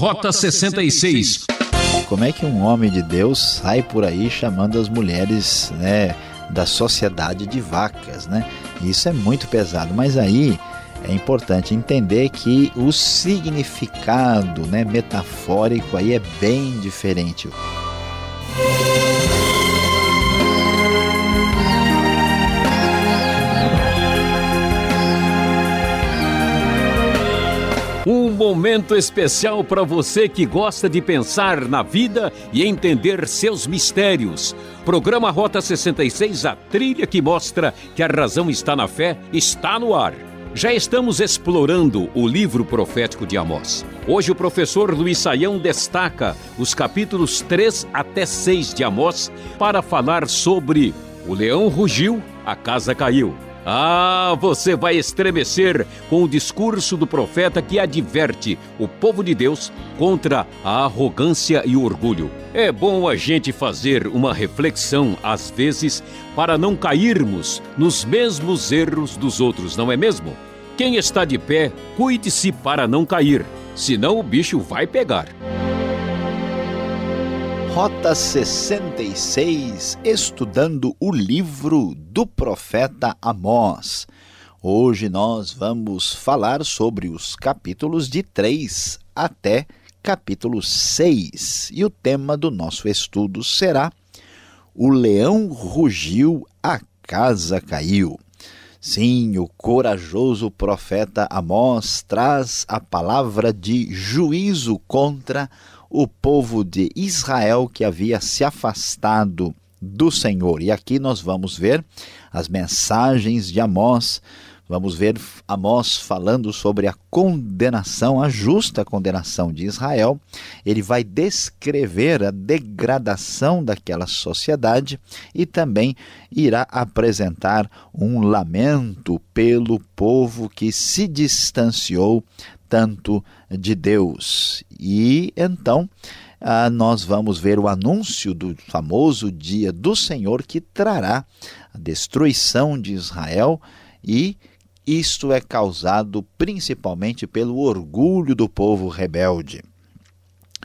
Rota 66. Como é que um homem de Deus sai por aí chamando as mulheres, né, da sociedade de vacas, né? Isso é muito pesado, mas aí é importante entender que o significado, né, metafórico aí é bem diferente. Um momento especial para você que gosta de pensar na vida e entender seus mistérios. Programa Rota 66, a trilha que mostra que a razão está na fé, está no ar. Já estamos explorando o livro profético de Amós. Hoje o professor Luiz Saião destaca os capítulos 3 até 6 de Amós para falar sobre o leão rugiu, a casa caiu. Ah, você vai estremecer com o discurso do profeta que adverte o povo de Deus contra a arrogância e o orgulho. É bom a gente fazer uma reflexão, às vezes, para não cairmos nos mesmos erros dos outros, não é mesmo? Quem está de pé, cuide-se para não cair, senão o bicho vai pegar. Rota 66, estudando o livro do profeta Amós. Hoje nós vamos falar sobre os capítulos de 3 até capítulo 6. E o tema do nosso estudo será O leão rugiu, a casa caiu. Sim, o corajoso profeta Amós traz a palavra de juízo contra o povo de Israel que havia se afastado do Senhor. E aqui nós vamos ver as mensagens de Amós, vamos ver Amós falando sobre a condenação, a justa condenação de Israel. Ele vai descrever a degradação daquela sociedade e também irá apresentar um lamento pelo povo que se distanciou tanto de Deus. E então ah, nós vamos ver o anúncio do famoso dia do Senhor que trará a destruição de Israel e isto é causado principalmente pelo orgulho do povo rebelde.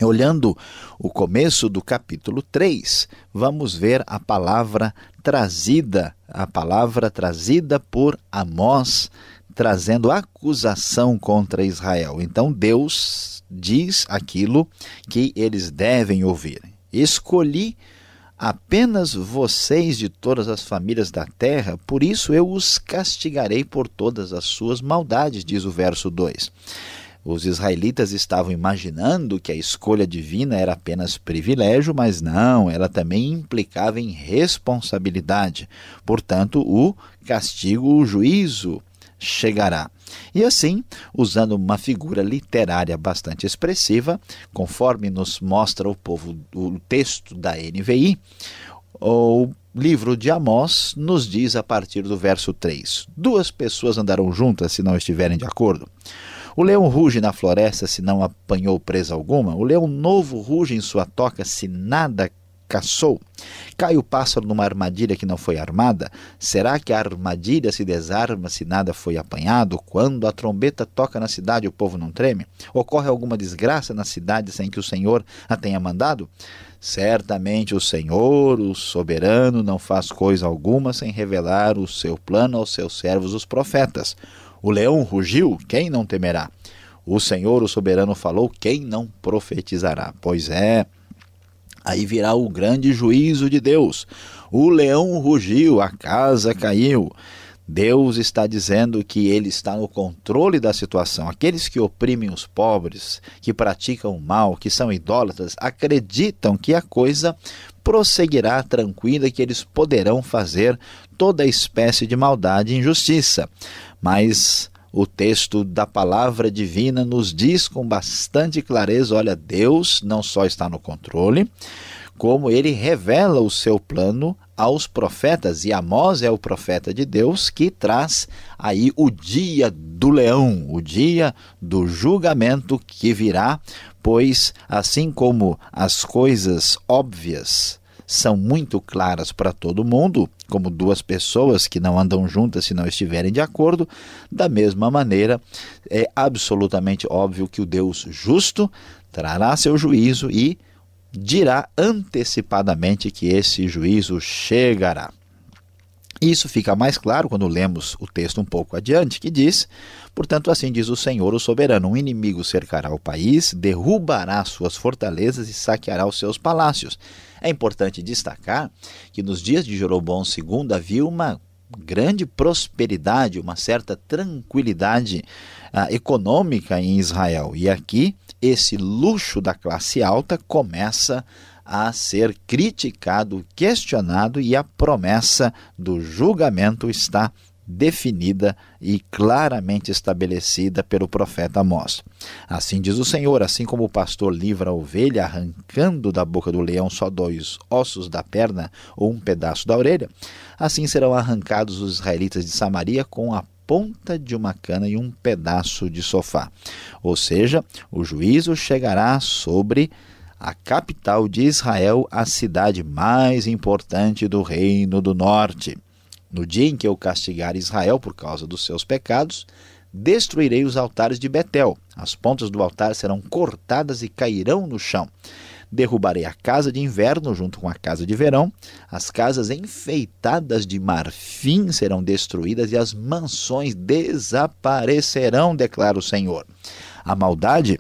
Olhando o começo do capítulo 3, vamos ver a palavra trazida, a palavra trazida por Amós trazendo acusação contra Israel. Então Deus diz aquilo que eles devem ouvir. Escolhi apenas vocês de todas as famílias da terra, por isso eu os castigarei por todas as suas maldades, diz o verso 2. Os israelitas estavam imaginando que a escolha divina era apenas privilégio, mas não, ela também implicava em responsabilidade. Portanto, o castigo, o juízo chegará. E assim, usando uma figura literária bastante expressiva, conforme nos mostra o povo o texto da NVI, o livro de Amós nos diz a partir do verso 3: Duas pessoas andarão juntas se não estiverem de acordo. O leão ruge na floresta se não apanhou presa alguma, o leão novo ruge em sua toca se nada caçou? Cai o pássaro numa armadilha que não foi armada? Será que a armadilha se desarma se nada foi apanhado? Quando a trombeta toca na cidade, o povo não treme? Ocorre alguma desgraça na cidade sem que o Senhor a tenha mandado? Certamente o Senhor, o soberano, não faz coisa alguma sem revelar o seu plano aos seus servos, os profetas. O leão rugiu, quem não temerá? O Senhor, o soberano, falou, quem não profetizará? Pois é, Aí virá o grande juízo de Deus. O leão rugiu, a casa caiu. Deus está dizendo que ele está no controle da situação. Aqueles que oprimem os pobres, que praticam o mal, que são idólatras, acreditam que a coisa prosseguirá tranquila, que eles poderão fazer toda espécie de maldade e injustiça. Mas o texto da palavra divina nos diz com bastante clareza: olha, Deus não só está no controle, como ele revela o seu plano aos profetas, e Amós é o profeta de Deus que traz aí o dia do leão, o dia do julgamento que virá, pois assim como as coisas óbvias são muito claras para todo mundo, como duas pessoas que não andam juntas se não estiverem de acordo, da mesma maneira é absolutamente óbvio que o Deus justo trará seu juízo e dirá antecipadamente que esse juízo chegará. Isso fica mais claro quando lemos o texto um pouco adiante, que diz: Portanto, assim diz o Senhor, o soberano: um inimigo cercará o país, derrubará suas fortalezas e saqueará os seus palácios. É importante destacar que nos dias de Jeroboão II havia uma grande prosperidade, uma certa tranquilidade uh, econômica em Israel. E aqui, esse luxo da classe alta começa a ser criticado, questionado e a promessa do julgamento está definida e claramente estabelecida pelo profeta Amós. Assim diz o Senhor: assim como o pastor livra a ovelha, arrancando da boca do leão só dois ossos da perna ou um pedaço da orelha, assim serão arrancados os israelitas de Samaria com a ponta de uma cana e um pedaço de sofá. Ou seja, o juízo chegará sobre a capital de Israel, a cidade mais importante do reino do norte. No dia em que eu castigar Israel por causa dos seus pecados, destruirei os altares de Betel. As pontas do altar serão cortadas e cairão no chão. Derrubarei a casa de inverno junto com a casa de verão. As casas enfeitadas de marfim serão destruídas e as mansões desaparecerão, declara o Senhor. A maldade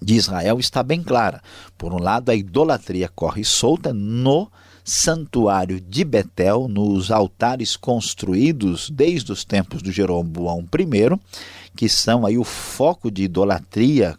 de Israel está bem clara. Por um lado, a idolatria corre solta no santuário de Betel, nos altares construídos desde os tempos do Jeroboão I, que são aí o foco de idolatria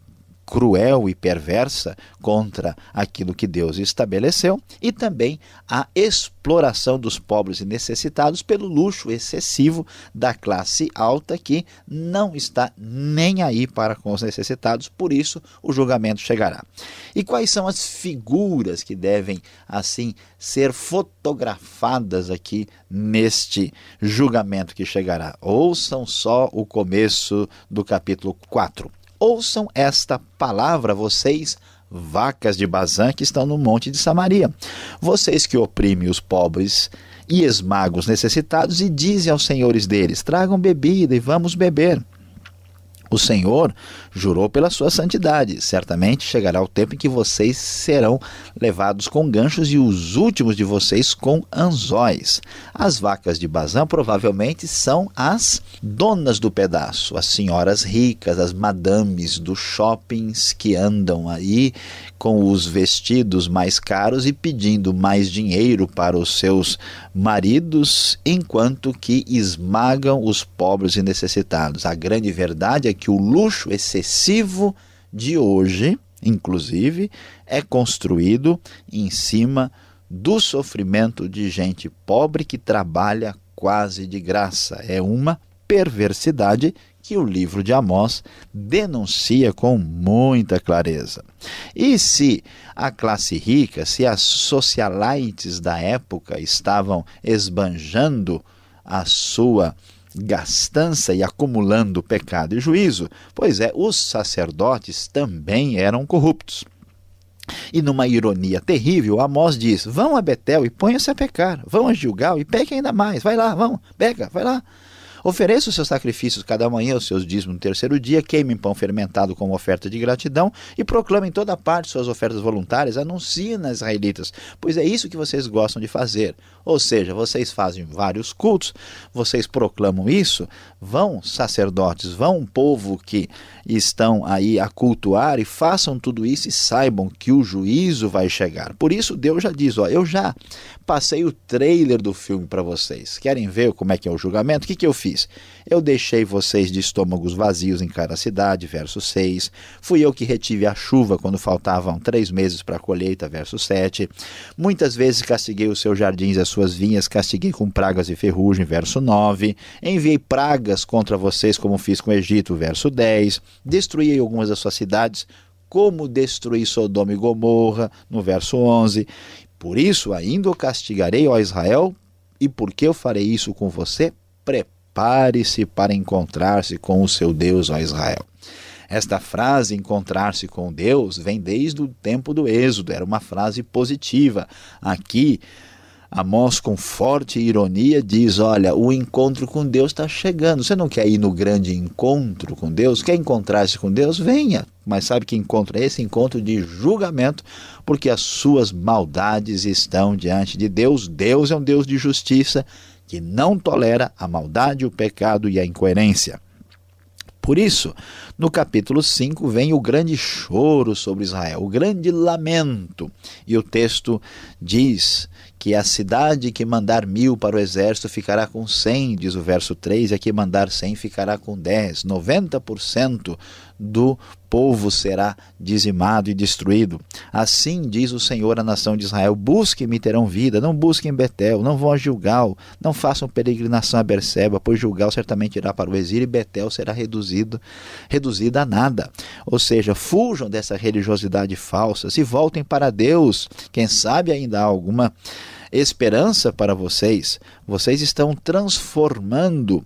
cruel e perversa contra aquilo que Deus estabeleceu e também a exploração dos pobres e necessitados pelo luxo excessivo da classe alta que não está nem aí para com os necessitados, por isso o julgamento chegará. E quais são as figuras que devem assim ser fotografadas aqui neste julgamento que chegará? Ouçam só o começo do capítulo 4. Ouçam esta palavra, vocês, vacas de Bazã que estão no monte de Samaria. Vocês que oprimem os pobres e esmagam os necessitados, e dizem aos senhores deles: tragam bebida e vamos beber. O Senhor jurou pela sua santidade. Certamente chegará o tempo em que vocês serão levados com ganchos e os últimos de vocês com anzóis. As vacas de Bazã provavelmente são as donas do pedaço, as senhoras ricas, as madames dos shoppings que andam aí com os vestidos mais caros e pedindo mais dinheiro para os seus maridos, enquanto que esmagam os pobres e necessitados. A grande verdade é que o luxo excessivo de hoje, inclusive, é construído em cima do sofrimento de gente pobre que trabalha quase de graça. É uma perversidade que o livro de Amós denuncia com muita clareza. E se a classe rica, se as socialites da época estavam esbanjando a sua gastança e acumulando pecado e juízo, pois é, os sacerdotes também eram corruptos. E numa ironia terrível, Amós diz: Vão a Betel e ponham-se a pecar, vão a Gilgal e pequem ainda mais, vai lá, vão, pega, vai lá. Ofereça os seus sacrifícios cada manhã, os seus dízimos no terceiro dia, queimem pão fermentado como oferta de gratidão e proclamem em toda parte suas ofertas voluntárias, anunciem nas israelitas, pois é isso que vocês gostam de fazer. Ou seja, vocês fazem vários cultos, vocês proclamam isso, vão sacerdotes, vão povo que estão aí a cultuar e façam tudo isso e saibam que o juízo vai chegar. Por isso Deus já diz, ó, eu já passei o trailer do filme para vocês. Querem ver como é que é o julgamento? O que, que eu fiz? Eu deixei vocês de estômagos vazios em cada cidade, verso 6. Fui eu que retive a chuva quando faltavam três meses para a colheita, verso 7. Muitas vezes castiguei os seus jardins e as suas vinhas, castiguei com pragas e ferrugem, verso 9. Enviei pragas contra vocês, como fiz com o Egito, verso 10. Destruí algumas das suas cidades, como destruí Sodoma e Gomorra, no verso 11. Por isso ainda o castigarei, ó Israel, e porque eu farei isso com você, prepare-se para encontrar-se com o seu Deus, ó Israel. Esta frase, encontrar-se com Deus, vem desde o tempo do Êxodo, era uma frase positiva. Aqui, Amós, com forte ironia, diz: Olha, o encontro com Deus está chegando. Você não quer ir no grande encontro com Deus? Quer encontrar-se com Deus? Venha. Mas sabe que encontro é esse? Encontro de julgamento, porque as suas maldades estão diante de Deus. Deus é um Deus de justiça que não tolera a maldade, o pecado e a incoerência. Por isso, no capítulo 5 vem o grande choro sobre Israel, o grande lamento. E o texto diz que a cidade que mandar mil para o exército ficará com cem, diz o verso 3, e a que mandar cem ficará com dez. 90% do povo será dizimado e destruído. Assim diz o Senhor à nação de Israel: Busquem-me terão vida, não busquem Betel, não vão a Gilgal, não façam peregrinação a Berseba, pois Gilgal certamente irá para o exílio e Betel será reduzido, reduzida a nada. Ou seja, fujam dessa religiosidade falsa, se voltem para Deus. Quem sabe ainda há alguma esperança para vocês. Vocês estão transformando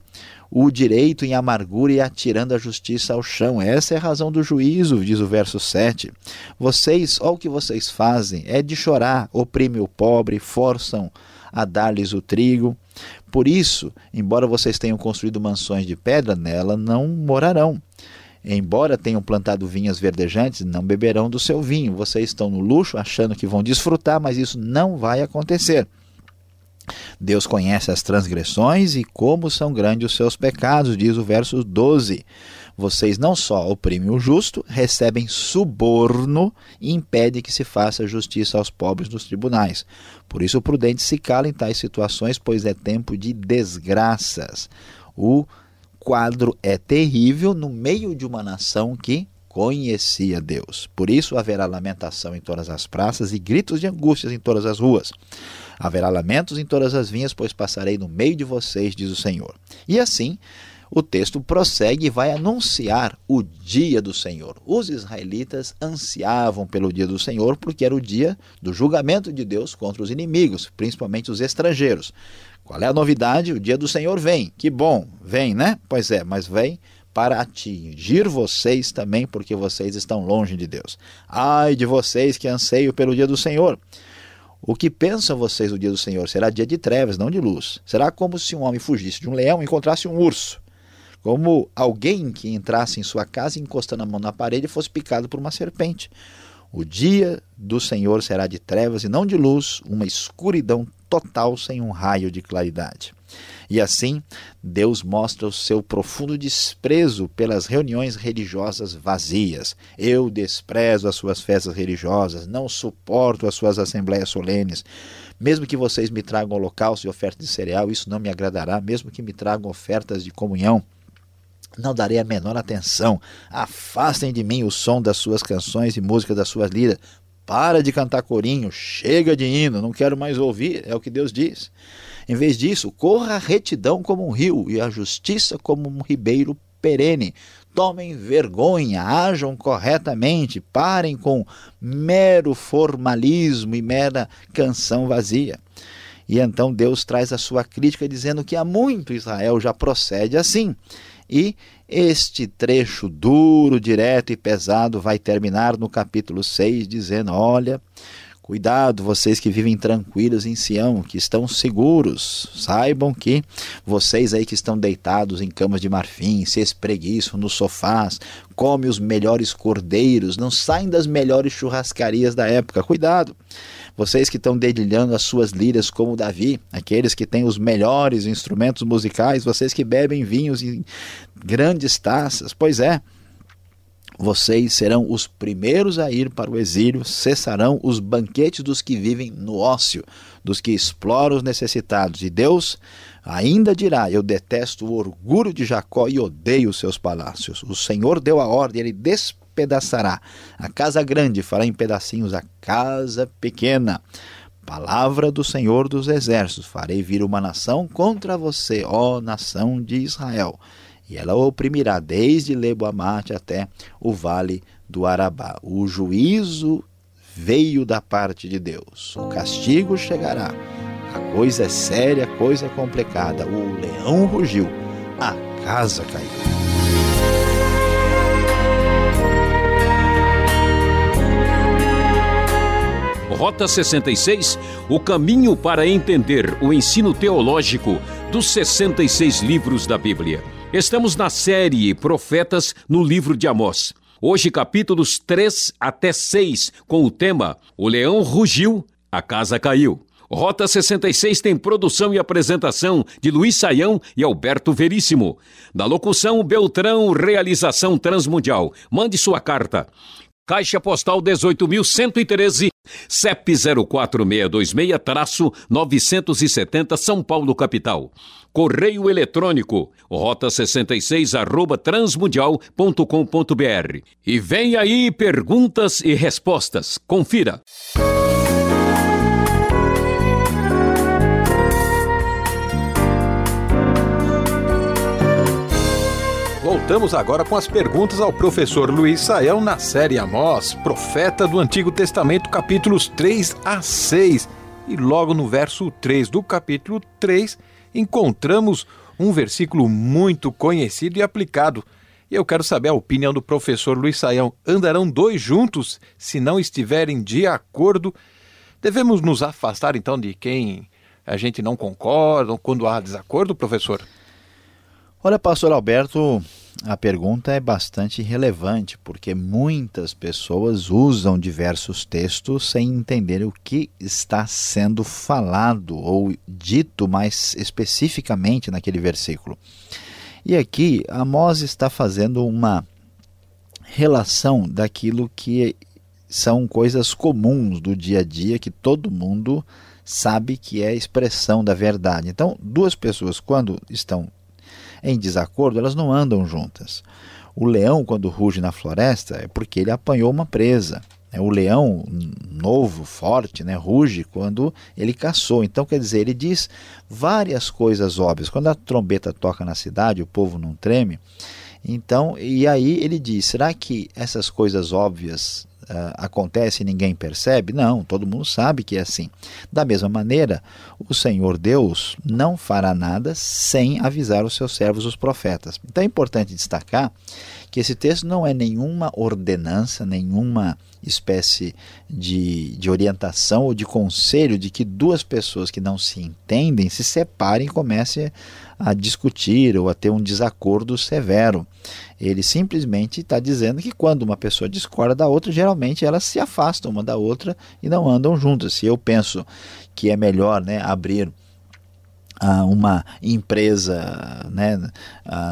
o direito em amargura e atirando a justiça ao chão. Essa é a razão do juízo, diz o verso 7. Vocês, olha o que vocês fazem, é de chorar, oprimem o pobre, forçam a dar-lhes o trigo. Por isso, embora vocês tenham construído mansões de pedra, nela não morarão. Embora tenham plantado vinhas verdejantes, não beberão do seu vinho. Vocês estão no luxo, achando que vão desfrutar, mas isso não vai acontecer. Deus conhece as transgressões e como são grandes os seus pecados, diz o verso 12. Vocês não só oprimem o justo, recebem suborno e impedem que se faça justiça aos pobres nos tribunais. Por isso, o prudente se cala em tais situações, pois é tempo de desgraças. O quadro é terrível no meio de uma nação que conhecia Deus. Por isso haverá lamentação em todas as praças e gritos de angústias em todas as ruas. Haverá lamentos em todas as vinhas, pois passarei no meio de vocês, diz o Senhor. E assim, o texto prossegue e vai anunciar o dia do Senhor. Os israelitas ansiavam pelo dia do Senhor porque era o dia do julgamento de Deus contra os inimigos, principalmente os estrangeiros. Qual é a novidade? O dia do Senhor vem. Que bom, vem, né? Pois é, mas vem para atingir vocês também, porque vocês estão longe de Deus. Ai de vocês que anseiam pelo dia do Senhor. O que pensam vocês do dia do Senhor? Será dia de trevas, não de luz. Será como se um homem fugisse de um leão e encontrasse um urso. Como alguém que entrasse em sua casa encostando a mão na parede e fosse picado por uma serpente. O dia do Senhor será de trevas e não de luz, uma escuridão total sem um raio de claridade. E assim, Deus mostra o seu profundo desprezo pelas reuniões religiosas vazias. Eu desprezo as suas festas religiosas, não suporto as suas assembleias solenes. Mesmo que vocês me tragam holocausto e ofertas de cereal, isso não me agradará, mesmo que me tragam ofertas de comunhão não darei a menor atenção. Afastem de mim o som das suas canções e música das suas liras. Para de cantar corinho, chega de hino, não quero mais ouvir, é o que Deus diz. Em vez disso, corra a retidão como um rio e a justiça como um ribeiro perene. Tomem vergonha, ajam corretamente, parem com mero formalismo e mera canção vazia. E então Deus traz a sua crítica dizendo que há muito Israel já procede assim. E este trecho duro, direto e pesado vai terminar no capítulo 6, dizendo: Olha, Cuidado, vocês que vivem tranquilos em Sião, que estão seguros. Saibam que vocês aí que estão deitados em camas de marfim, se espreguiçam nos sofás, comem os melhores cordeiros, não saem das melhores churrascarias da época. Cuidado. Vocês que estão dedilhando as suas liras como Davi, aqueles que têm os melhores instrumentos musicais, vocês que bebem vinhos em grandes taças. Pois é, vocês serão os primeiros a ir para o exílio, cessarão os banquetes dos que vivem no ócio, dos que exploram os necessitados. E Deus ainda dirá: Eu detesto o orgulho de Jacó e odeio os seus palácios. O Senhor deu a ordem, ele despedaçará. A casa grande fará em pedacinhos a casa pequena. Palavra do Senhor dos Exércitos: Farei vir uma nação contra você, ó nação de Israel e ela oprimirá desde Lebo-Amate até o vale do Arabá. O juízo veio da parte de Deus. O castigo chegará. A coisa é séria, a coisa é complicada. O leão rugiu, a casa caiu. Rota 66, o caminho para entender o ensino teológico dos 66 livros da Bíblia. Estamos na série Profetas no livro de Amós. Hoje, capítulos 3 até 6, com o tema O Leão Rugiu, a Casa Caiu. Rota 66 tem produção e apresentação de Luiz Saião e Alberto Veríssimo. Da locução Beltrão, realização Transmundial. Mande sua carta. Caixa Postal 18.113, CEP 04626-970 São Paulo, capital. Correio eletrônico, rota 66 arroba transmundial.com.br. E vem aí perguntas e respostas. Confira. Voltamos agora com as perguntas ao professor Luiz Saião na série Amós, Profeta do Antigo Testamento, capítulos 3 a 6. E logo no verso 3 do capítulo 3, encontramos um versículo muito conhecido e aplicado. E eu quero saber a opinião do professor Luiz Saião. Andarão dois juntos se não estiverem de acordo? Devemos nos afastar então de quem a gente não concorda quando há desacordo, professor? Olha, pastor Alberto, a pergunta é bastante relevante, porque muitas pessoas usam diversos textos sem entender o que está sendo falado ou dito mais especificamente naquele versículo. E aqui Amós está fazendo uma relação daquilo que são coisas comuns do dia a dia que todo mundo sabe que é expressão da verdade. Então, duas pessoas quando estão em desacordo, elas não andam juntas. O leão, quando ruge na floresta, é porque ele apanhou uma presa. É, o leão novo, forte, né, ruge quando ele caçou. Então, quer dizer, ele diz várias coisas óbvias. Quando a trombeta toca na cidade, o povo não treme. Então, e aí ele diz: será que essas coisas óbvias acontece e ninguém percebe? Não, todo mundo sabe que é assim. Da mesma maneira, o Senhor Deus não fará nada sem avisar os seus servos, os profetas. Então é importante destacar que esse texto não é nenhuma ordenança, nenhuma espécie de, de orientação ou de conselho de que duas pessoas que não se entendem se separem e comecem a discutir ou a ter um desacordo severo. Ele simplesmente está dizendo que quando uma pessoa discorda da outra, geralmente elas se afastam uma da outra e não andam juntas. Se eu penso que é melhor né, abrir uma empresa né,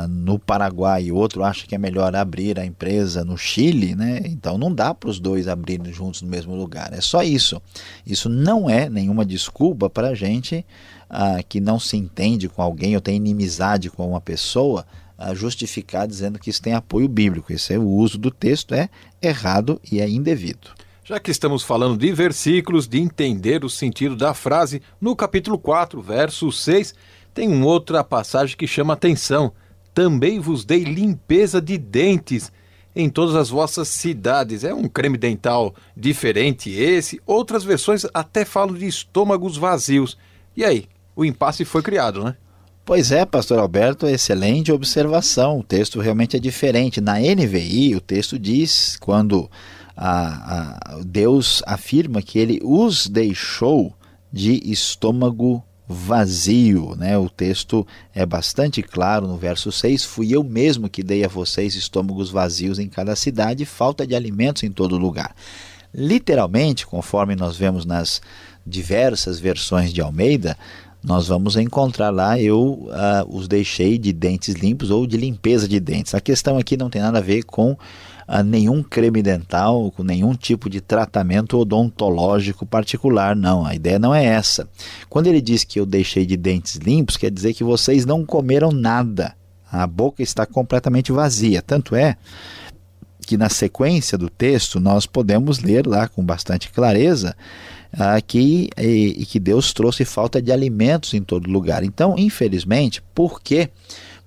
no Paraguai e outro acha que é melhor abrir a empresa no Chile, né, então não dá para os dois abrirem juntos no mesmo lugar. É só isso. Isso não é nenhuma desculpa para a gente que não se entende com alguém ou tem inimizade com uma pessoa justificar dizendo que isso tem apoio bíblico. Esse é o uso do texto é errado e é indevido. Já que estamos falando de versículos, de entender o sentido da frase, no capítulo 4, verso 6, tem uma outra passagem que chama atenção. Também vos dei limpeza de dentes em todas as vossas cidades. É um creme dental diferente esse. Outras versões até falam de estômagos vazios. E aí, o impasse foi criado, né? Pois é, pastor Alberto, excelente observação. O texto realmente é diferente. Na NVI, o texto diz quando a, a, Deus afirma que ele os deixou de estômago vazio. Né? O texto é bastante claro no verso 6: Fui eu mesmo que dei a vocês estômagos vazios em cada cidade, falta de alimentos em todo lugar. Literalmente, conforme nós vemos nas diversas versões de Almeida, nós vamos encontrar lá eu uh, os deixei de dentes limpos ou de limpeza de dentes. A questão aqui não tem nada a ver com a nenhum creme dental, com nenhum tipo de tratamento odontológico particular, não. A ideia não é essa. Quando ele diz que eu deixei de dentes limpos, quer dizer que vocês não comeram nada. A boca está completamente vazia. Tanto é que na sequência do texto nós podemos ler lá com bastante clareza ah, que, e, e que Deus trouxe falta de alimentos em todo lugar. Então, infelizmente, por que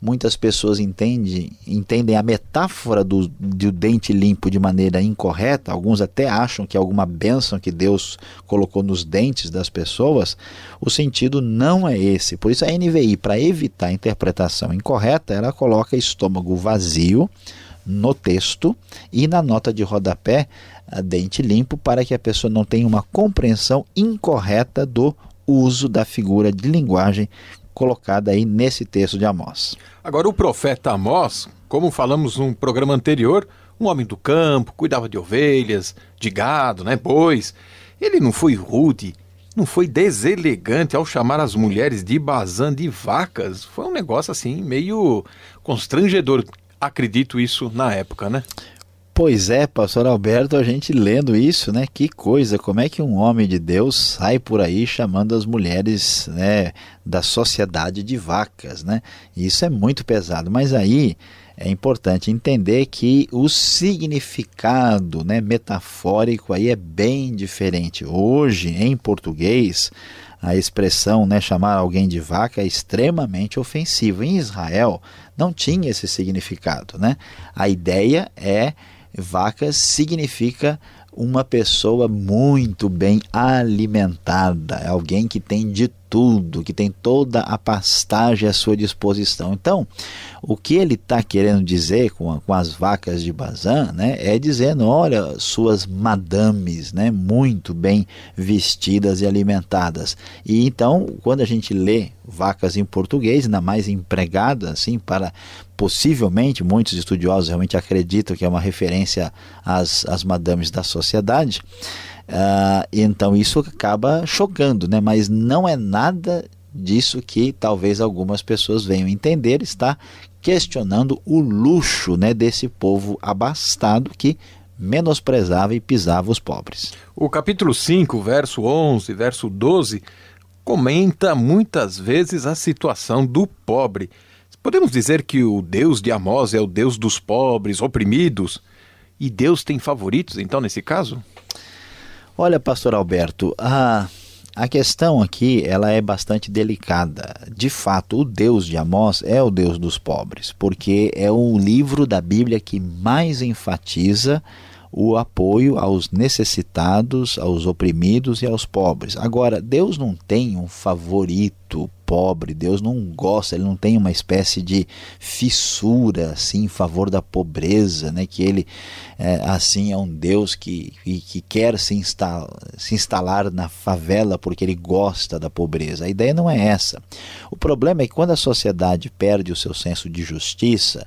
muitas pessoas entendem, entendem a metáfora do, do dente limpo de maneira incorreta, alguns até acham que é alguma bênção que Deus colocou nos dentes das pessoas, o sentido não é esse. Por isso a NVI, para evitar a interpretação incorreta, ela coloca estômago vazio no texto e na nota de rodapé dente limpo para que a pessoa não tenha uma compreensão incorreta do uso da figura de linguagem colocada aí nesse texto de Amós. Agora o profeta Amós, como falamos num programa anterior, um homem do campo, cuidava de ovelhas, de gado, né, bois. Ele não foi rude, não foi deselegante ao chamar as mulheres de bazã de vacas. Foi um negócio assim meio constrangedor. Acredito isso na época, né? Pois é, pastor Alberto, a gente lendo isso, né? Que coisa, como é que um homem de Deus sai por aí chamando as mulheres, né, da sociedade de vacas, né? Isso é muito pesado, mas aí é importante entender que o significado, né, metafórico aí é bem diferente. Hoje, em português, a expressão, né, chamar alguém de vaca é extremamente ofensiva. Em Israel não tinha esse significado, né? A ideia é Vaca significa uma pessoa muito bem alimentada, alguém que tem de tudo, que tem toda a pastagem à sua disposição. Então, o que ele está querendo dizer com, a, com, as vacas de Bazan, né, é dizendo, olha, suas madames, né, muito bem vestidas e alimentadas. E então, quando a gente lê vacas em português, ainda mais empregada, assim, para possivelmente muitos estudiosos realmente acreditam que é uma referência às, às madames da sociedade. Uh, então isso acaba chocando, né? mas não é nada disso que talvez algumas pessoas venham entender, está questionando o luxo né, desse povo abastado que menosprezava e pisava os pobres. O capítulo 5, verso 11, verso 12, comenta muitas vezes a situação do pobre. Podemos dizer que o Deus de Amós é o Deus dos pobres, oprimidos, e Deus tem favoritos, então, nesse caso? Olha, pastor Alberto, a, a questão aqui ela é bastante delicada. De fato, o Deus de Amós é o Deus dos pobres, porque é o livro da Bíblia que mais enfatiza o apoio aos necessitados, aos oprimidos e aos pobres. Agora, Deus não tem um favorito pobre, Deus não gosta, ele não tem uma espécie de fissura assim em favor da pobreza, né? que ele é, assim é um Deus que, que, que quer se, instala, se instalar na favela porque ele gosta da pobreza. A ideia não é essa. O problema é que quando a sociedade perde o seu senso de justiça,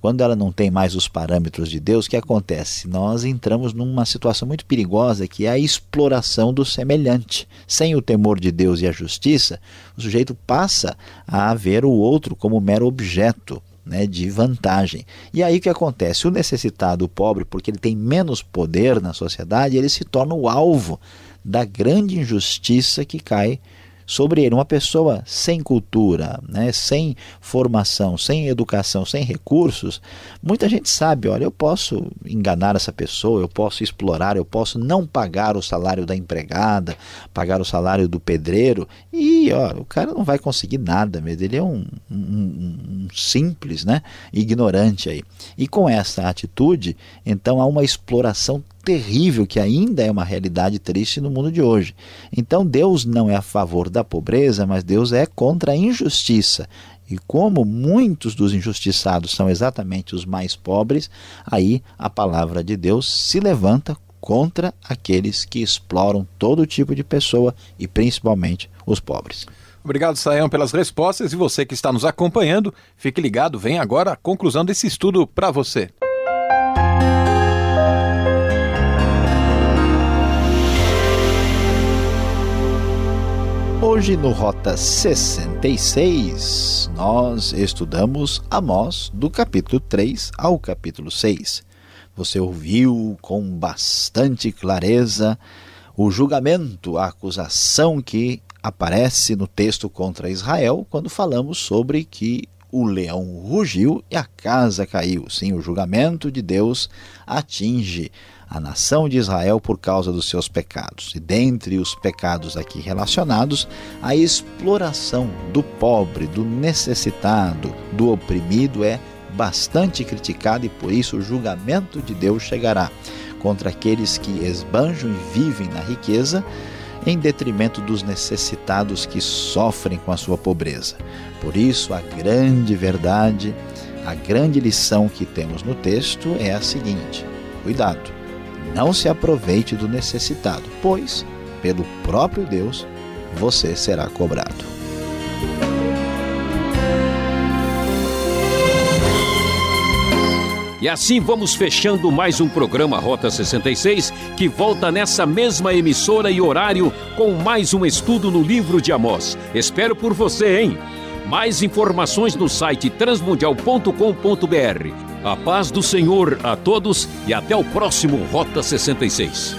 quando ela não tem mais os parâmetros de Deus, o que acontece? Nós entramos numa situação muito perigosa que é a exploração do semelhante. Sem o temor de Deus e a justiça, o sujeito passa a ver o outro como mero objeto. Né, de vantagem. E aí o que acontece? O necessitado, o pobre, porque ele tem menos poder na sociedade, ele se torna o alvo da grande injustiça que cai sobre ele. Uma pessoa sem cultura, né, sem formação, sem educação, sem recursos, muita gente sabe, olha, eu posso enganar essa pessoa, eu posso explorar, eu posso não pagar o salário da empregada, pagar o salário do pedreiro e ó, o cara não vai conseguir nada mesmo, ele é um, um, um simples, né, ignorante aí. E com essa atitude, então há uma exploração terrível que ainda é uma realidade triste no mundo de hoje. Então Deus não é a favor da pobreza, mas Deus é contra a injustiça. E como muitos dos injustiçados são exatamente os mais pobres, aí a palavra de Deus se levanta contra aqueles que exploram todo tipo de pessoa e principalmente os pobres. Obrigado, Sayão, pelas respostas e você que está nos acompanhando, fique ligado, vem agora a conclusão desse estudo para você. Hoje no Rota 66, nós estudamos Amós do capítulo 3 ao capítulo 6. Você ouviu com bastante clareza o julgamento, a acusação que aparece no texto contra Israel quando falamos sobre que o leão rugiu e a casa caiu. Sim, o julgamento de Deus atinge a nação de Israel por causa dos seus pecados. E dentre os pecados aqui relacionados, a exploração do pobre, do necessitado, do oprimido é bastante criticada e por isso o julgamento de Deus chegará contra aqueles que esbanjam e vivem na riqueza em detrimento dos necessitados que sofrem com a sua pobreza. Por isso, a grande verdade, a grande lição que temos no texto é a seguinte: cuidado, não se aproveite do necessitado, pois, pelo próprio Deus, você será cobrado. E assim vamos fechando mais um programa Rota 66, que volta nessa mesma emissora e horário com mais um estudo no livro de Amós. Espero por você, hein? Mais informações no site transmundial.com.br. A paz do Senhor a todos e até o próximo Rota 66.